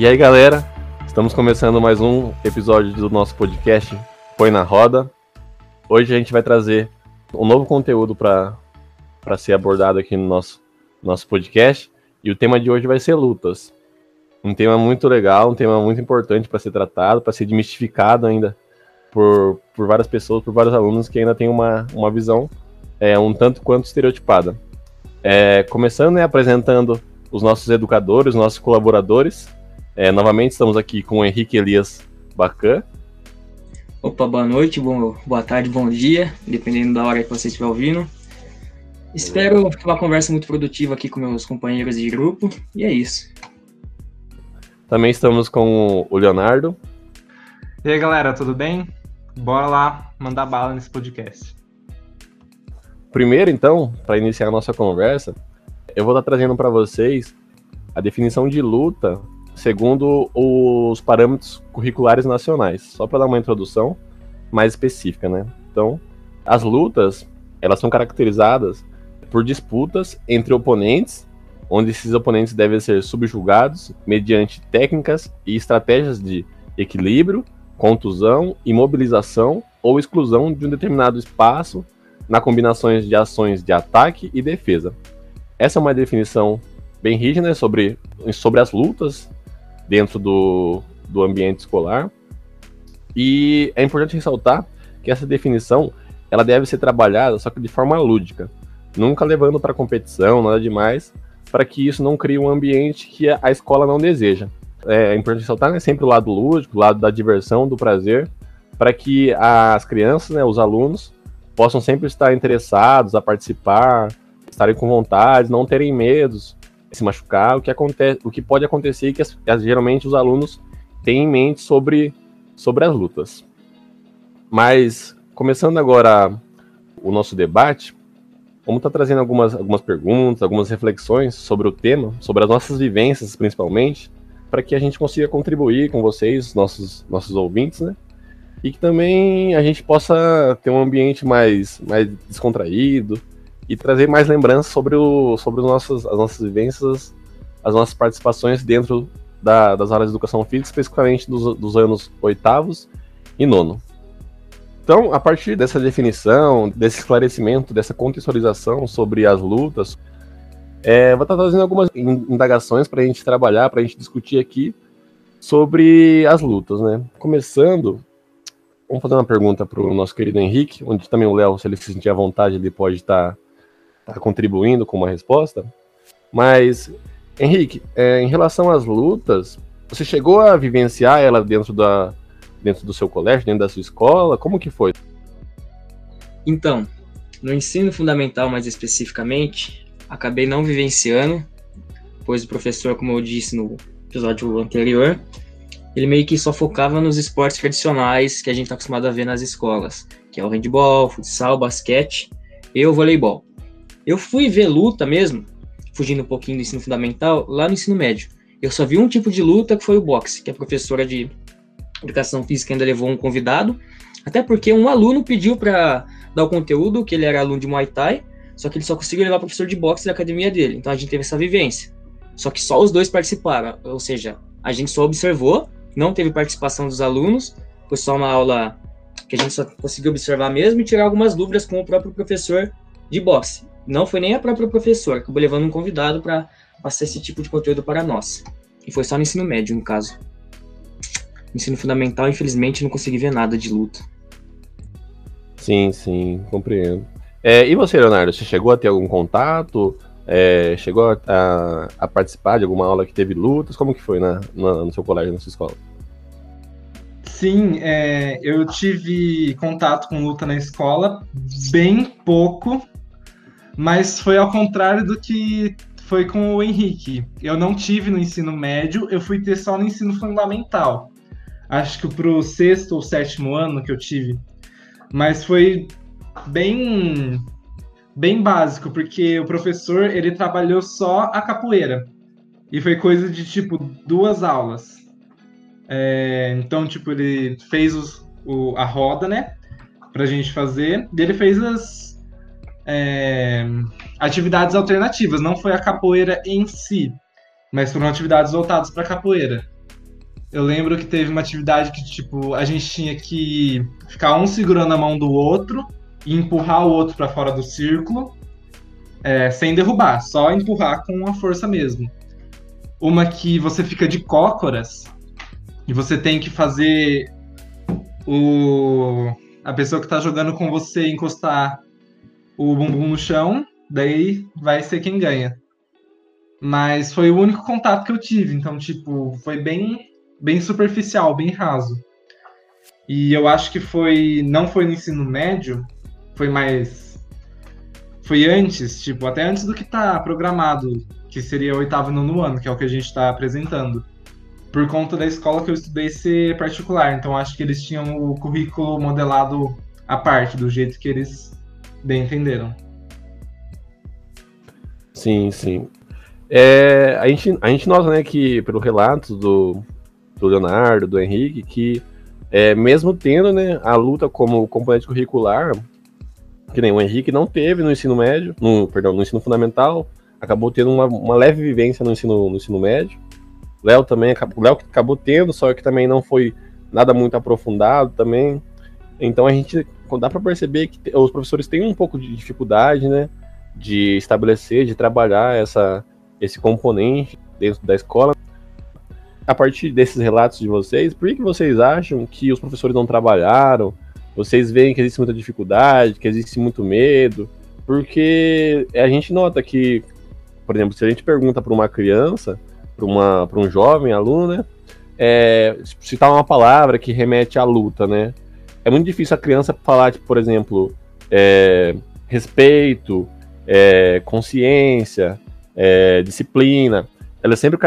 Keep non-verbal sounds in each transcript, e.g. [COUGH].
E aí, galera, estamos começando mais um episódio do nosso podcast Põe na Roda. Hoje a gente vai trazer um novo conteúdo para ser abordado aqui no nosso, nosso podcast. E o tema de hoje vai ser lutas. Um tema muito legal, um tema muito importante para ser tratado, para ser demistificado ainda por, por várias pessoas, por vários alunos que ainda têm uma, uma visão é, um tanto quanto estereotipada. É, começando né, apresentando os nossos educadores, os nossos colaboradores. É, novamente estamos aqui com o Henrique Elias Bacan. Opa, boa noite, bom, boa tarde, bom dia, dependendo da hora que você estiver ouvindo. Espero uma conversa muito produtiva aqui com meus companheiros de grupo, e é isso. Também estamos com o Leonardo. E aí, galera, tudo bem? Bora lá mandar bala nesse podcast. Primeiro, então, para iniciar a nossa conversa, eu vou estar trazendo para vocês a definição de luta segundo os parâmetros curriculares nacionais, só para dar uma introdução mais específica, né? Então, as lutas, elas são caracterizadas por disputas entre oponentes, onde esses oponentes devem ser subjugados mediante técnicas e estratégias de equilíbrio, contusão, imobilização ou exclusão de um determinado espaço na combinações de ações de ataque e defesa. Essa é uma definição bem rígida sobre, sobre as lutas dentro do, do ambiente escolar. E é importante ressaltar que essa definição ela deve ser trabalhada só que de forma lúdica, nunca levando para competição, nada demais, para que isso não crie um ambiente que a escola não deseja. É importante ressaltar né, sempre o lado lúdico, o lado da diversão, do prazer, para que as crianças, né, os alunos, possam sempre estar interessados a participar, estarem com vontade, não terem medos se machucar, o que, acontece, o que pode acontecer e que as, geralmente os alunos têm em mente sobre, sobre as lutas. Mas, começando agora o nosso debate, vamos estar trazendo algumas, algumas perguntas, algumas reflexões sobre o tema, sobre as nossas vivências principalmente, para que a gente consiga contribuir com vocês, nossos, nossos ouvintes, né? E que também a gente possa ter um ambiente mais, mais descontraído e trazer mais lembranças sobre, o, sobre os nossos, as nossas vivências, as nossas participações dentro da, das áreas de educação física, especificamente dos, dos anos oitavos e nono. Então, a partir dessa definição, desse esclarecimento, dessa contextualização sobre as lutas, é, vou estar trazendo algumas indagações para a gente trabalhar, para a gente discutir aqui sobre as lutas, né? Começando, vamos fazer uma pergunta para o nosso querido Henrique, onde também o Léo, se ele se sentir à vontade, ele pode estar tá, contribuindo com uma resposta. Mas, Henrique, é, em relação às lutas, você chegou a vivenciar ela dentro da, dentro do seu colégio, dentro da sua escola? Como que foi? Então, no ensino fundamental mais especificamente, acabei não vivenciando, pois o professor, como eu disse no episódio anterior, ele meio que só focava nos esportes tradicionais que a gente está acostumado a ver nas escolas, que é o handball, futsal, basquete e o voleibol. Eu fui ver luta mesmo, fugindo um pouquinho do ensino fundamental, lá no ensino médio. Eu só vi um tipo de luta que foi o boxe, que a professora de educação física ainda levou um convidado, até porque um aluno pediu para dar o conteúdo, que ele era aluno de Muay Thai, só que ele só conseguiu levar o professor de boxe da academia dele. Então a gente teve essa vivência. Só que só os dois participaram, ou seja, a gente só observou, não teve participação dos alunos, foi só uma aula que a gente só conseguiu observar mesmo e tirar algumas dúvidas com o próprio professor de boxe. Não foi nem a própria professora, acabou levando um convidado para passar esse tipo de conteúdo para nós. E foi só no ensino médio, no caso ensino fundamental, infelizmente, não consegui ver nada de luta. Sim, sim, compreendo. É, e você, Leonardo, você chegou a ter algum contato? É, chegou a, a, participar de alguma aula que teve lutas? Como que foi na, na no seu colégio, na sua escola? Sim, é, eu tive contato com luta na escola, bem pouco, mas foi ao contrário do que foi com o Henrique. Eu não tive no ensino médio, eu fui ter só no ensino fundamental acho que pro sexto ou sétimo ano que eu tive. Mas foi bem bem básico, porque o professor ele trabalhou só a capoeira. E foi coisa de tipo duas aulas. É, então, tipo, ele fez os, o, a roda, né? Pra gente fazer. E ele fez as é, atividades alternativas. Não foi a capoeira em si, mas foram atividades voltadas para capoeira. eu lembro que teve uma atividade que, tipo, a gente tinha que ficar um segurando a mão do outro e empurrar o outro para fora do círculo, é, sem derrubar, só empurrar com a força mesmo. Uma que você fica de cócoras e você tem que fazer o a pessoa que tá jogando com você encostar o bumbum no chão, daí vai ser quem ganha. Mas foi o único contato que eu tive, então, tipo, foi bem, bem superficial, bem raso. E eu acho que foi. Não foi no ensino médio, foi mais. Foi antes, tipo, até antes do que tá programado, que seria oitavo e nono ano, que é o que a gente está apresentando. Por conta da escola que eu estudei ser particular, então acho que eles tinham o currículo modelado à parte, do jeito que eles bem entenderam. Sim, sim. É, a, gente, a gente nota, né, que pelo relato do, do Leonardo, do Henrique, que é, mesmo tendo né, a luta como componente curricular, que nem o Henrique não teve no ensino médio, no, perdão, no ensino fundamental, acabou tendo uma, uma leve vivência no ensino, no ensino médio. Léo também, o Léo acabou tendo, só que também não foi nada muito aprofundado também. Então a gente dá para perceber que os professores têm um pouco de dificuldade, né, de estabelecer, de trabalhar essa, esse componente dentro da escola. A partir desses relatos de vocês, por que vocês acham que os professores não trabalharam? Vocês veem que existe muita dificuldade, que existe muito medo? Porque a gente nota que, por exemplo, se a gente pergunta para uma criança, para um jovem aluno, né, é, citar uma palavra que remete à luta, né? É muito difícil a criança falar, tipo, por exemplo, é, respeito, é, consciência, é, disciplina, elas sempre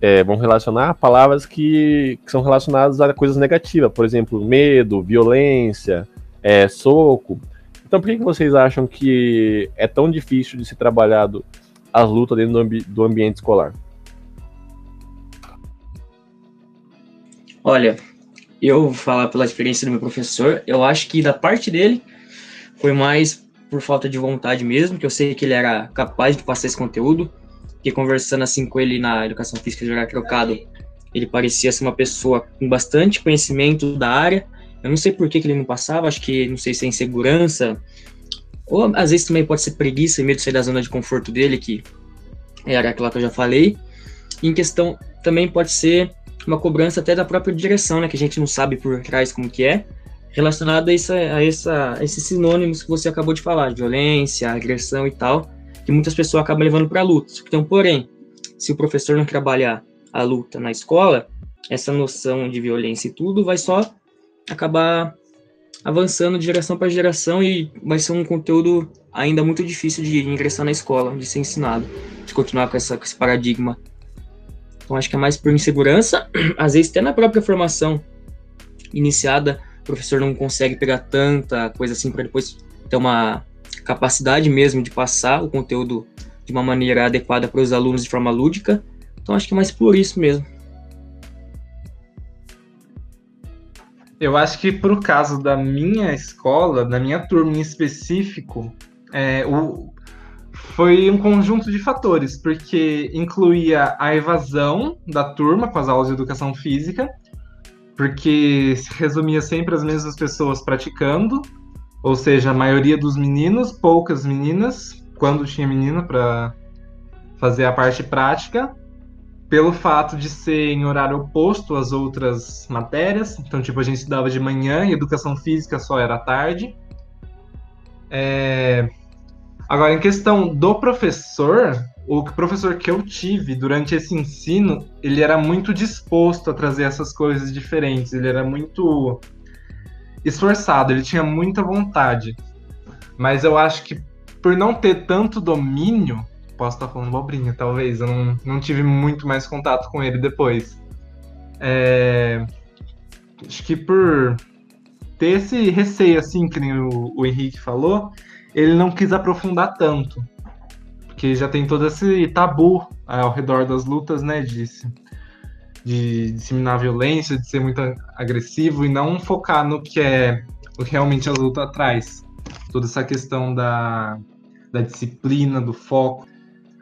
é, vão relacionar palavras que, que, são relacionadas a coisas negativas, por exemplo, medo, violência, é, soco. Então, por que, que vocês acham que é tão difícil de ser trabalhado as lutas dentro do, ambi do ambiente escolar? Olha, eu vou falar pela experiência do meu professor, eu acho que da parte dele foi mais por falta de vontade mesmo, que eu sei que ele era capaz de passar esse conteúdo, que conversando assim com ele na educação física de horário trocado, ele parecia ser uma pessoa com bastante conhecimento da área. Eu não sei por que, que ele não passava, acho que não sei se é insegurança, ou às vezes também pode ser preguiça e medo de sair da zona de conforto dele, que era aquela que eu já falei. E em questão também pode ser uma cobrança até da própria direção, né, que a gente não sabe por trás como que é, relacionado a, essa, a, essa, a esses sinônimos que você acabou de falar, violência, agressão e tal, que muitas pessoas acabam levando para a luta. Então, porém, se o professor não trabalhar a luta na escola, essa noção de violência e tudo vai só acabar avançando de geração para geração e vai ser um conteúdo ainda muito difícil de ingressar na escola, de ser ensinado, de continuar com, essa, com esse paradigma. Então acho que é mais por insegurança, [CLEARS THROAT] às vezes até na própria formação iniciada professor não consegue pegar tanta coisa assim para depois ter uma capacidade mesmo de passar o conteúdo de uma maneira adequada para os alunos de forma lúdica. Então acho que é mais por isso mesmo. Eu acho que para o caso da minha escola, da minha turma em específico, é, o, foi um conjunto de fatores, porque incluía a evasão da turma com as aulas de educação física, porque se resumia sempre as mesmas pessoas praticando, ou seja, a maioria dos meninos, poucas meninas, quando tinha menina para fazer a parte prática, pelo fato de ser em horário oposto às outras matérias. Então, tipo, a gente estudava de manhã e educação física só era à tarde. É... Agora, em questão do professor, o professor que eu tive durante esse ensino, ele era muito disposto a trazer essas coisas diferentes, ele era muito esforçado, ele tinha muita vontade. Mas eu acho que por não ter tanto domínio, posso estar falando bobrinha, talvez, eu não, não tive muito mais contato com ele depois. É, acho que por ter esse receio, assim, que o, o Henrique falou, ele não quis aprofundar tanto que já tem todo esse tabu ao redor das lutas, né? De, de disseminar violência, de ser muito agressivo e não focar no que é o que realmente a luta traz. Toda essa questão da, da disciplina, do foco.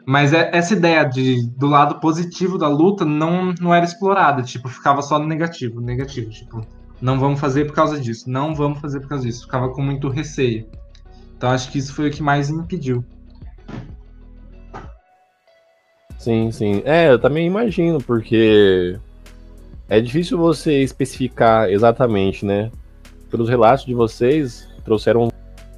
Mas é, essa ideia de, do lado positivo da luta não, não era explorada, tipo, ficava só no negativo, negativo, tipo, não vamos fazer por causa disso, não vamos fazer por causa disso, ficava com muito receio. Então acho que isso foi o que mais impediu. Sim, sim. É, eu também imagino, porque é difícil você especificar exatamente, né? Pelos relatos de vocês, trouxeram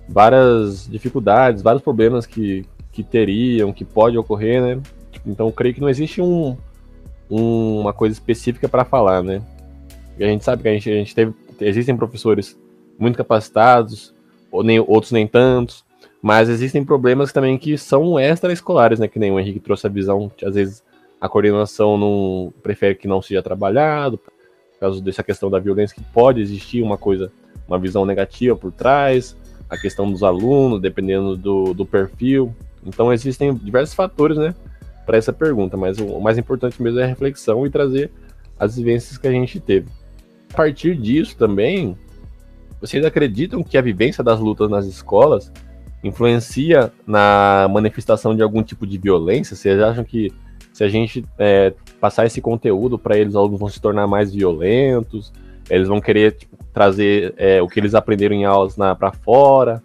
várias dificuldades, vários problemas que, que teriam, que pode ocorrer, né? Então, creio que não existe um, um uma coisa específica para falar, né? E a gente sabe que a gente, a gente teve, existem professores muito capacitados, ou nem, outros nem tantos, mas existem problemas também que são extraescolares, né? Que nem o Henrique trouxe a visão, que às vezes a coordenação não prefere que não seja trabalhado, por causa dessa questão da violência, que pode existir uma coisa, uma visão negativa por trás, a questão dos alunos, dependendo do, do perfil. Então existem diversos fatores, né, para essa pergunta, mas o, mais importante mesmo é a reflexão e trazer as vivências que a gente teve. A partir disso também, vocês acreditam que a vivência das lutas nas escolas influencia na manifestação de algum tipo de violência? Vocês acham que se a gente é, passar esse conteúdo para eles, os alunos vão se tornar mais violentos? Eles vão querer tipo, trazer é, o que eles aprenderam em aulas para fora,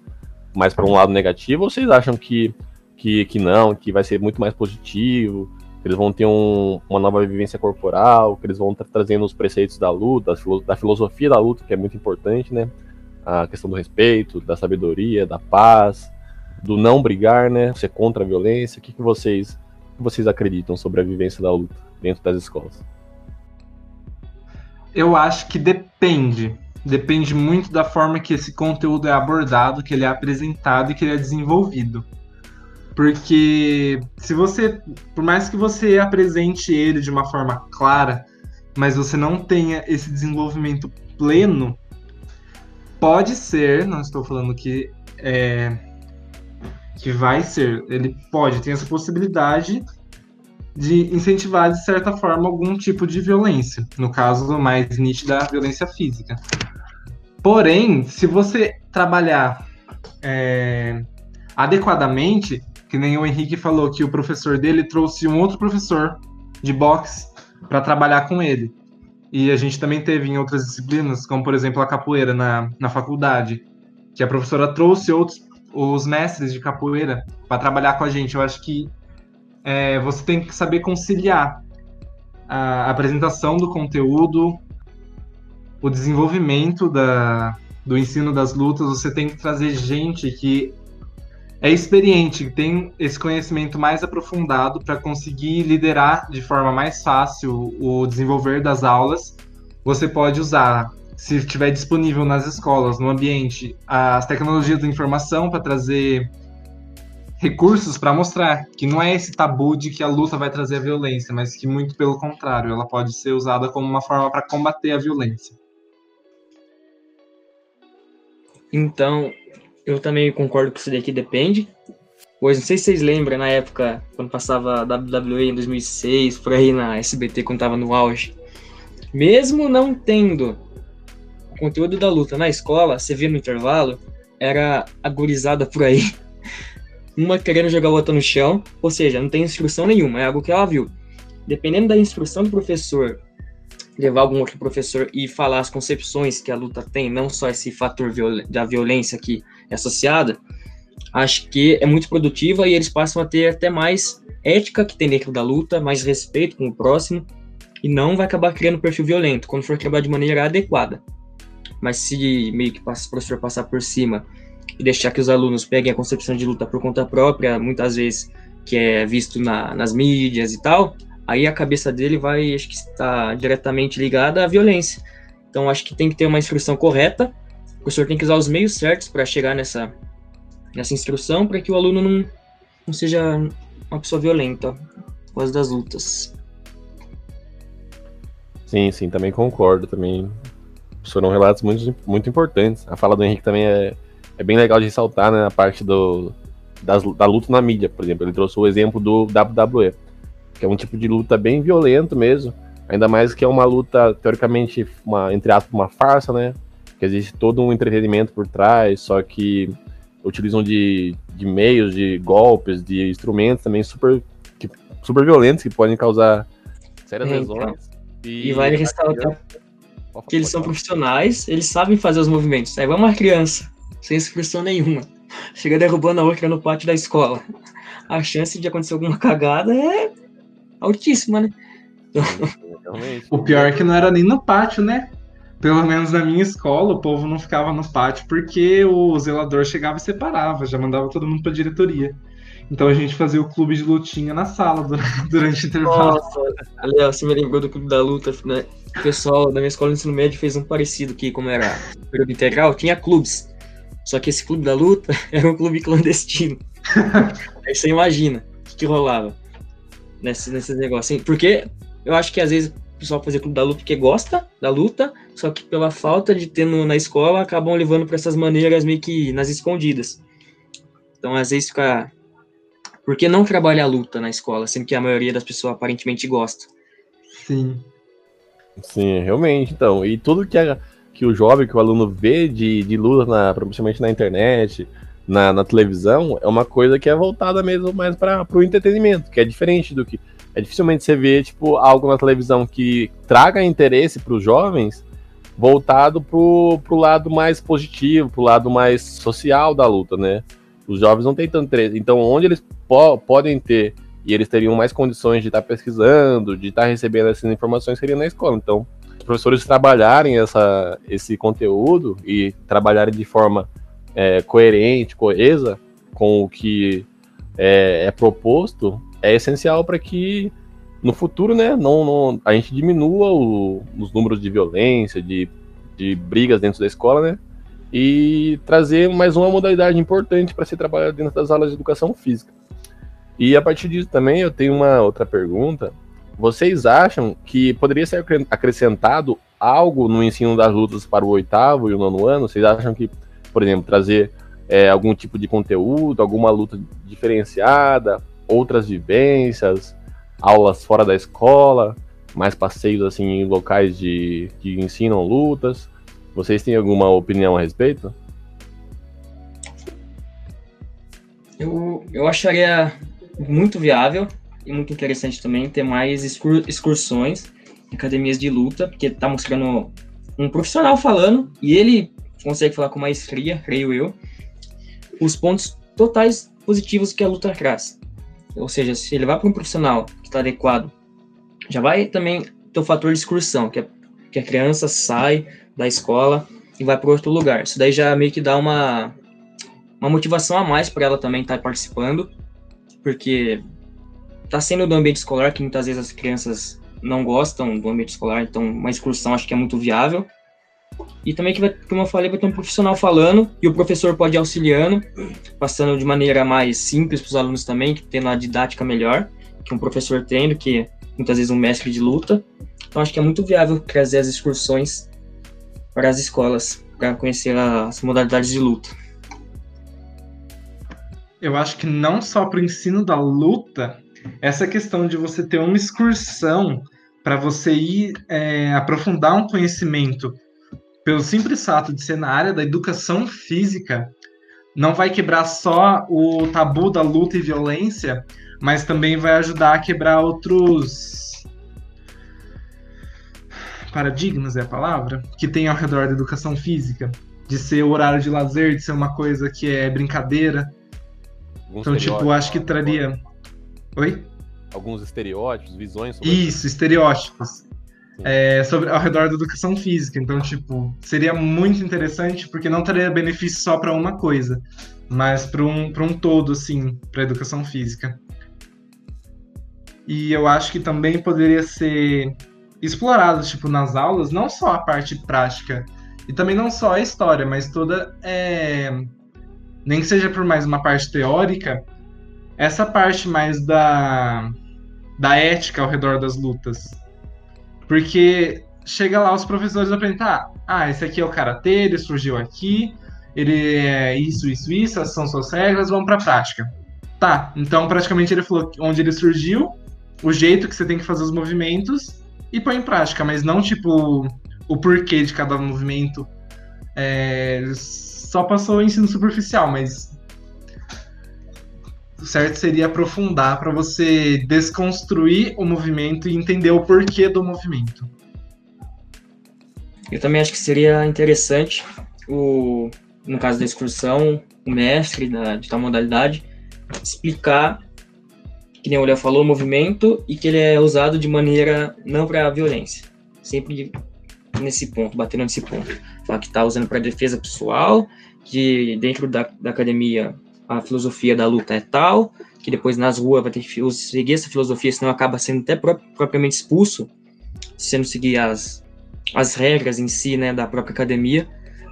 mais para um lado negativo? Ou vocês acham que, que, que não, que vai ser muito mais positivo? Eles vão ter um, uma nova vivência corporal, que eles vão estar trazendo os preceitos da luta, da filosofia da luta, que é muito importante, né? a questão do respeito, da sabedoria, da paz, do não brigar, né? Ser contra a violência. O que, que vocês que vocês acreditam sobre a vivência da luta dentro das escolas? Eu acho que depende. Depende muito da forma que esse conteúdo é abordado, que ele é apresentado e que ele é desenvolvido. Porque se você, por mais que você apresente ele de uma forma clara, mas você não tenha esse desenvolvimento pleno, pode ser, não estou falando que é, que vai ser, ele pode, tem essa possibilidade de incentivar, de certa forma, algum tipo de violência. No caso mais nítida, a violência física. Porém, se você trabalhar é, adequadamente, que nem o Henrique falou que o professor dele trouxe um outro professor de boxe para trabalhar com ele. E a gente também teve em outras disciplinas, como por exemplo a capoeira na, na faculdade, que a professora trouxe outros os mestres de capoeira para trabalhar com a gente. Eu acho que é, você tem que saber conciliar a apresentação do conteúdo, o desenvolvimento da, do ensino das lutas. Você tem que trazer gente que é experiente, tem esse conhecimento mais aprofundado para conseguir liderar de forma mais fácil o desenvolver das aulas. Você pode usar, se estiver disponível nas escolas, no ambiente, as tecnologias da informação para trazer recursos para mostrar que não é esse tabu de que a luta vai trazer a violência, mas que muito pelo contrário, ela pode ser usada como uma forma para combater a violência. Então, eu também concordo que isso daqui depende. Pois não sei se vocês lembram, na época, quando passava WWE em 2006, por aí na SBT, quando tava no auge. Mesmo não tendo o conteúdo da luta na escola, você via no intervalo, era agorizada por aí. [LAUGHS] Uma querendo jogar a outra no chão, ou seja, não tem instrução nenhuma, é algo que ela viu. Dependendo da instrução do professor levar algum outro professor e falar as concepções que a luta tem, não só esse fator viol da violência que associada, acho que é muito produtiva e eles passam a ter até mais ética que tem dentro da luta, mais respeito com o próximo e não vai acabar criando perfil violento quando for trabalhar de maneira adequada. Mas se meio que o professor passar por cima e deixar que os alunos peguem a concepção de luta por conta própria, muitas vezes que é visto na, nas mídias e tal, aí a cabeça dele vai, acho que está diretamente ligada à violência. Então acho que tem que ter uma instrução correta, o professor tem que usar os meios certos para chegar nessa, nessa instrução, para que o aluno não, não seja uma pessoa violenta por causa das lutas. Sim, sim, também concordo. Também foram relatos muito, muito importantes. A fala do Henrique também é, é bem legal de ressaltar, né? A parte do, das, da luta na mídia, por exemplo. Ele trouxe o exemplo do WWE que é um tipo de luta bem violento mesmo, ainda mais que é uma luta teoricamente uma entre aspas uma farsa, né? Que existe todo um entretenimento por trás, só que utilizam de, de meios, de golpes, de instrumentos também super super violentos que podem causar sérias É, lesões. então. E vale ressaltar que eles são profissionais, eles sabem fazer os movimentos. É igual uma criança, sem expressão nenhuma. Chega derrubando a outra no pátio da escola. A chance de acontecer alguma cagada é altíssima, né? Realmente. O pior é que não era nem no pátio, né? Pelo menos na minha escola, o povo não ficava no pátio porque o zelador chegava e separava, já mandava todo mundo pra diretoria. Então a gente fazia o clube de lutinha na sala du- [LAUGHS] durante o intervalo. Nossa, Léo, você me lembrou do Clube da Luta, né? O pessoal da minha escola de ensino médio fez um parecido que, como era período integral, tinha clubes. Só que esse Clube da Luta [LAUGHS] era um clube clandestino. [LAUGHS] Aí você imagina o que, que rolava nesse, nesses negócios. assim. Porque eu acho que às vezes o pessoal fazia Clube da Luta porque gosta da luta, só que pela falta de ter no- na escola, acabam levando para essas maneiras meio que nas escondidas. Então, às vezes fica. Por que não trabalhar a luta na escola, sendo que a maioria das pessoas aparentemente gosta? Sim. Sim, realmente. Então, e tudo que, a- que o jovem, que o aluno vê de, de luta, na, principalmente na internet, na, na televisão, é uma coisa que é voltada mesmo mais para o entretenimento, que é diferente do que. É dificilmente você vê, tipo, algo na televisão que traga interesse para os jovens voltado pro, pro lado mais positivo, pro lado mais social da luta, né? Os jovens não têm tanto interesse. Então, onde eles po podem ter e eles teriam mais condições de estar pesquisando, de estar recebendo essas informações, seria na escola. Então, os professores trabalharem essa, esse conteúdo e trabalharem de forma é, coerente, coesa com o que é, é proposto, é essencial para que no futuro, né, não, não- a gente diminua o- os números de violência, de, de brigas dentro da escola, né, e trazer mais uma modalidade importante para ser trabalhada dentro das aulas de educação física. E a partir disso também eu tenho uma outra pergunta. Vocês acham que poderia ser acre- acrescentado algo no ensino das lutas para o oitavo e o nono ano? Vocês acham que, por exemplo, trazer é, algum tipo de conteúdo, alguma luta diferenciada, outras vivências, aulas fora da escola, mais passeios assim em locais de que ensinam lutas? Vocês têm alguma opinião a respeito? Eu, eu acharia muito viável e muito interessante também ter mais excur- excursões em academias de luta, porque tá mostrando um profissional falando e ele consegue falar com maestria, creio eu, os pontos totais positivos que a luta traz. Ou seja, se ele vai para um profissional que está adequado, já vai também ter o fator de excursão, que, é, que a criança sai da escola e vai para outro lugar. Isso daí já meio que dá uma, uma motivação a mais para ela também estar participando, porque tá sendo do ambiente escolar que muitas vezes as crianças não gostam do ambiente escolar, então uma excursão acho que é muito viável. E também que vai, como eu falei, vai ter um profissional falando e o professor pode ir auxiliando, passando de maneira mais simples para os alunos também, tendo a didática melhor que um professor tem do que muitas vezes um mestre de luta. Então acho que é muito viável trazer as excursões para as escolas para conhecer as modalidades de luta. Eu acho que não só para o ensino da luta, essa questão de você ter uma excursão para você ir é, aprofundar um conhecimento pelo simples fato de ser na área da educação física, não vai quebrar só o tabu da luta e violência, mas também vai ajudar a quebrar outros paradigmas é a palavra que tem ao redor da educação física, de ser o horário de lazer, de ser uma coisa que é brincadeira. Alguns Então, tipo, acho que traria. Oi? alguns estereótipos, visões sobre Isso, estereótipos. É, sobre, ao redor da educação física. Então, tipo, seria muito interessante porque não traria benefício só para uma coisa, mas para um, um todo, assim, para educação física. E eu acho que também poderia ser explorado, tipo, nas aulas, não só a parte prática, e também não só a história, mas toda. é, nem que seja por mais uma parte teórica, essa parte mais da, da ética ao redor das lutas. Porque chega lá os professores aprendem, ah, ah, esse aqui é o karatê, ele surgiu aqui, ele é isso, isso, isso, essas são suas regras, vamos pra prática. Tá, então praticamente ele falou onde ele surgiu, o jeito que você tem que fazer os movimentos e põe em prática, mas não tipo o porquê de cada movimento. É, só passou o ensino superficial, mas certo seria aprofundar para você desconstruir o movimento e entender o porquê do movimento. Eu também acho que seria interessante, o, no caso da excursão, o mestre da, de tal modalidade explicar, que nem o Léo falou, o movimento e que ele é usado de maneira não para violência. Sempre nesse ponto, batendo nesse ponto. Falar que está usando para defesa pessoal, que dentro da, da academia a filosofia da luta é tal, que depois nas ruas vai ter que seguir essa filosofia, senão acaba sendo até propriamente expulso, sendo seguir as, as regras em si, né, da própria academia.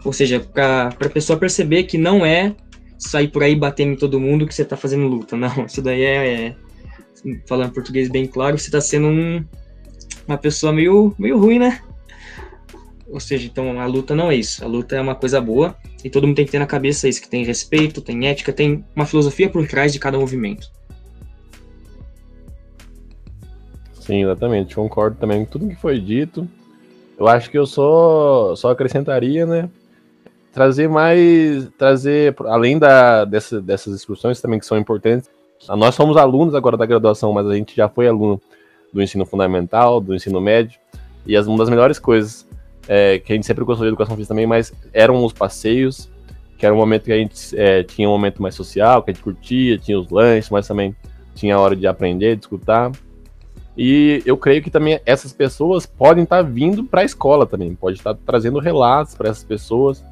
Ou seja, para a pessoa perceber que não é sair por aí batendo em todo mundo que você está fazendo luta. Não, isso daí é, é falando português bem claro, você está sendo um, uma pessoa meio, meio ruim, né? Ou seja, então a luta não é isso. A luta é uma coisa boa e todo mundo tem que ter na cabeça isso, que tem respeito, tem ética, tem uma filosofia por trás de cada movimento. Sim, exatamente. Concordo também com tudo que foi dito. Eu acho que eu só, só acrescentaria, né? Trazer mais. Trazer, além da, dessa, dessas discussões também que são importantes. Nós somos alunos agora da graduação, mas a gente já foi aluno do ensino fundamental, do ensino médio. E as, uma das melhores coisas é, que a gente sempre gostou de educação física também, mas eram os passeios, que era um momento que a gente é, tinha um momento mais social, que a gente curtia, tinha os lanches, mas também tinha a hora de aprender, de escutar. E eu creio que também essas pessoas podem estar vindo para a escola também, pode estar trazendo relatos para essas pessoas,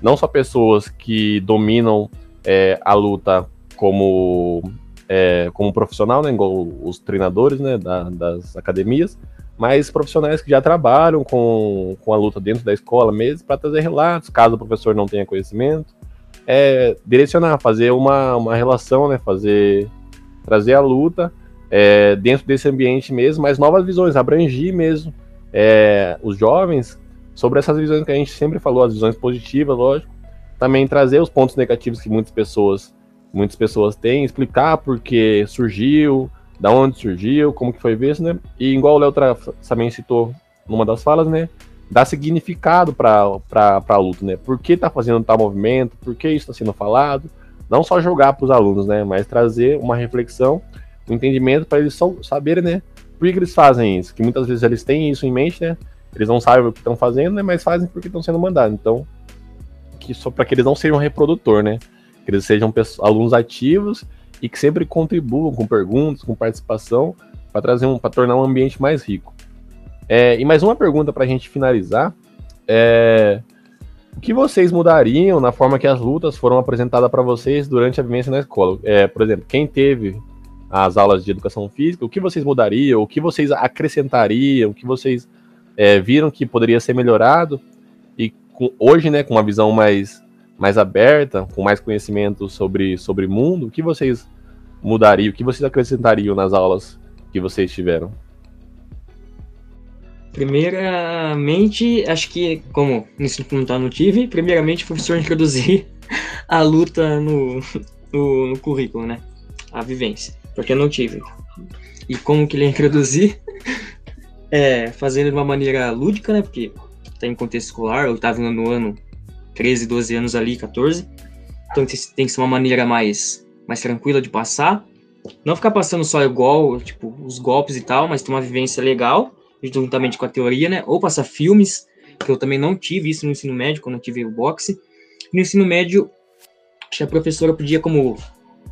não só pessoas que dominam é, a luta como, é, como profissional, né, igual os treinadores né, da, das academias, mas profissionais que já trabalham com, com a luta dentro da escola mesmo, para trazer relatos, caso o professor não tenha conhecimento, é, direcionar, fazer uma, uma relação, né, fazer, trazer a luta é, dentro desse ambiente mesmo, mas novas visões, abrangir mesmo é, os jovens sobre essas visões que a gente sempre falou, as visões positivas, lógico, também trazer os pontos negativos que muitas pessoas muitas pessoas têm, explicar por que surgiu, da onde surgiu, como que foi visto, né? E igual o Léo também citou numa das falas, né? Dar significado para a luta, né? Por que tá fazendo tal movimento, por que isso está sendo falado. Não só jogar para os alunos, né? Mas trazer uma reflexão, um entendimento para eles saberem, né? Por que eles fazem isso? Que muitas vezes eles têm isso em mente, né? Eles não sabem o que estão fazendo, né? Mas fazem porque estão sendo mandados. Então, que só para que eles não sejam reprodutor, né? Que eles sejam alunos ativos e que sempre contribuam com perguntas, com participação, para trazer um, para tornar um ambiente mais rico. É, e mais uma pergunta para a gente finalizar é o que vocês mudariam na forma que as lutas foram apresentadas para vocês durante a vivência na escola? É, por exemplo, quem teve as aulas de educação física, o que vocês mudariam, o que vocês acrescentariam, o que vocês é, viram que poderia ser melhorado? E com, hoje, né, com uma visão mais mais aberta, com mais conhecimento sobre sobre mundo, o que vocês mudariam, o que vocês acrescentariam nas aulas que vocês tiveram? Primeiramente, acho que, como no ensino fundamental não tive, primeiramente o professor [LAUGHS] introduzir a luta no, no, no, currículo, né? A vivência, porque eu não tive. E como que ele ia introduzir? [LAUGHS] É, fazendo de uma maneira lúdica, né? Porque tá em contexto escolar, eu estava no ano 13, 12 anos ali, 14. Então tem que ser uma maneira mais, mais tranquila de passar. Não ficar passando só igual, tipo, os golpes e tal, mas ter uma vivência legal, juntamente com a teoria, né? Ou passar filmes, que eu também não tive isso no ensino médio, quando eu tive o boxe. No ensino médio, a professora podia, como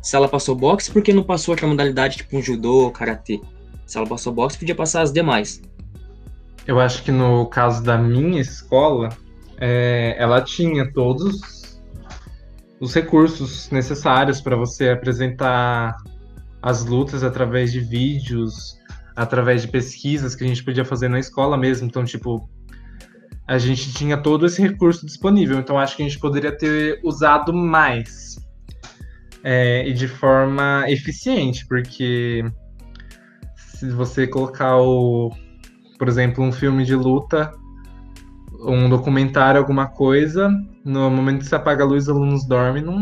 se ela passou boxe, porque não passou outra modalidade, tipo um judô, karatê? Se ela passou boxe, podia passar as demais. Eu acho que no caso da minha escola, é, ela tinha todos os recursos necessários para você apresentar as lutas através de vídeos, através de pesquisas que a gente podia fazer na escola mesmo. Então, tipo, a gente tinha todo esse recurso disponível. Então, acho que a gente poderia ter usado mais é, e de forma eficiente, porque se você colocar o, por exemplo, um filme de luta um documentário, alguma coisa, no momento que você apaga a luz, os alunos dormem, não,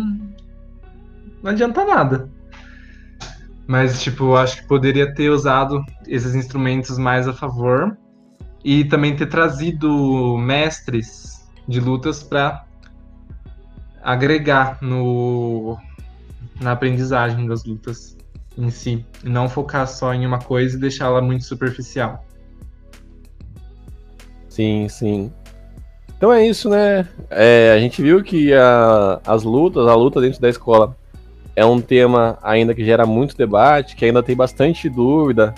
não adianta nada. Mas, tipo, acho que poderia ter usado esses instrumentos mais a favor e também ter trazido mestres de lutas para agregar no, na aprendizagem das lutas em si, e não focar só em uma coisa e deixá-la muito superficial. Sim, sim. Então é isso, né? É, a gente viu que a, as lutas, a luta dentro da escola é um tema ainda que gera muito debate, que ainda tem bastante dúvida,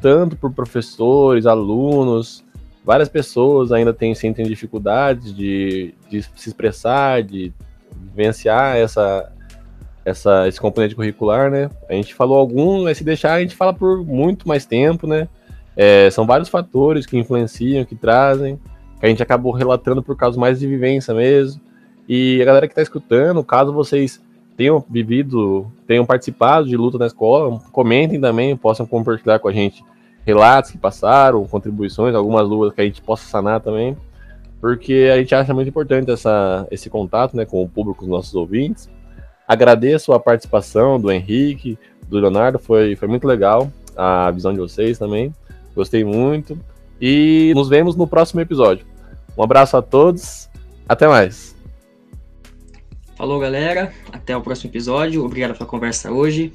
tanto por professores, alunos, várias pessoas ainda têm, sentem dificuldades de, de se expressar, de vivenciar essa, essa, esse componente curricular, né? A gente falou algum, mas se deixar, a gente fala por muito mais tempo, né? É, são vários fatores que influenciam, que trazem, que a gente acabou relatando por causa mais de vivência mesmo. E a galera que está escutando, caso vocês tenham vivido, tenham participado de luta na escola, comentem também, possam compartilhar com a gente relatos que passaram, contribuições, algumas lutas que a gente possa sanar também, porque a gente acha muito importante essa, esse contato né, com o público, com os nossos ouvintes. Agradeço a participação do Henrique, do Leonardo, foi, foi muito legal a visão de vocês também. Gostei muito. E nos vemos no próximo episódio. Um abraço a todos. Até mais. Falou, galera. Até o próximo episódio. Obrigado pela conversa hoje.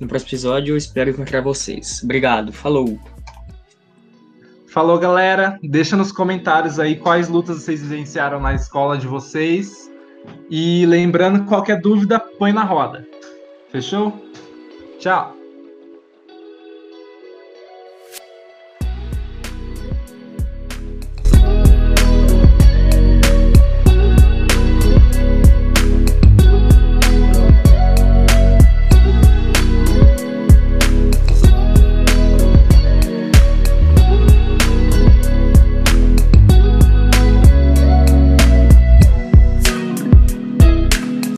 No próximo episódio, eu espero encontrar vocês. Obrigado. Falou. Falou, galera. Deixa nos comentários aí quais lutas vocês vivenciaram na escola de vocês. E lembrando, qualquer dúvida, põe na roda. Fechou? Tchau!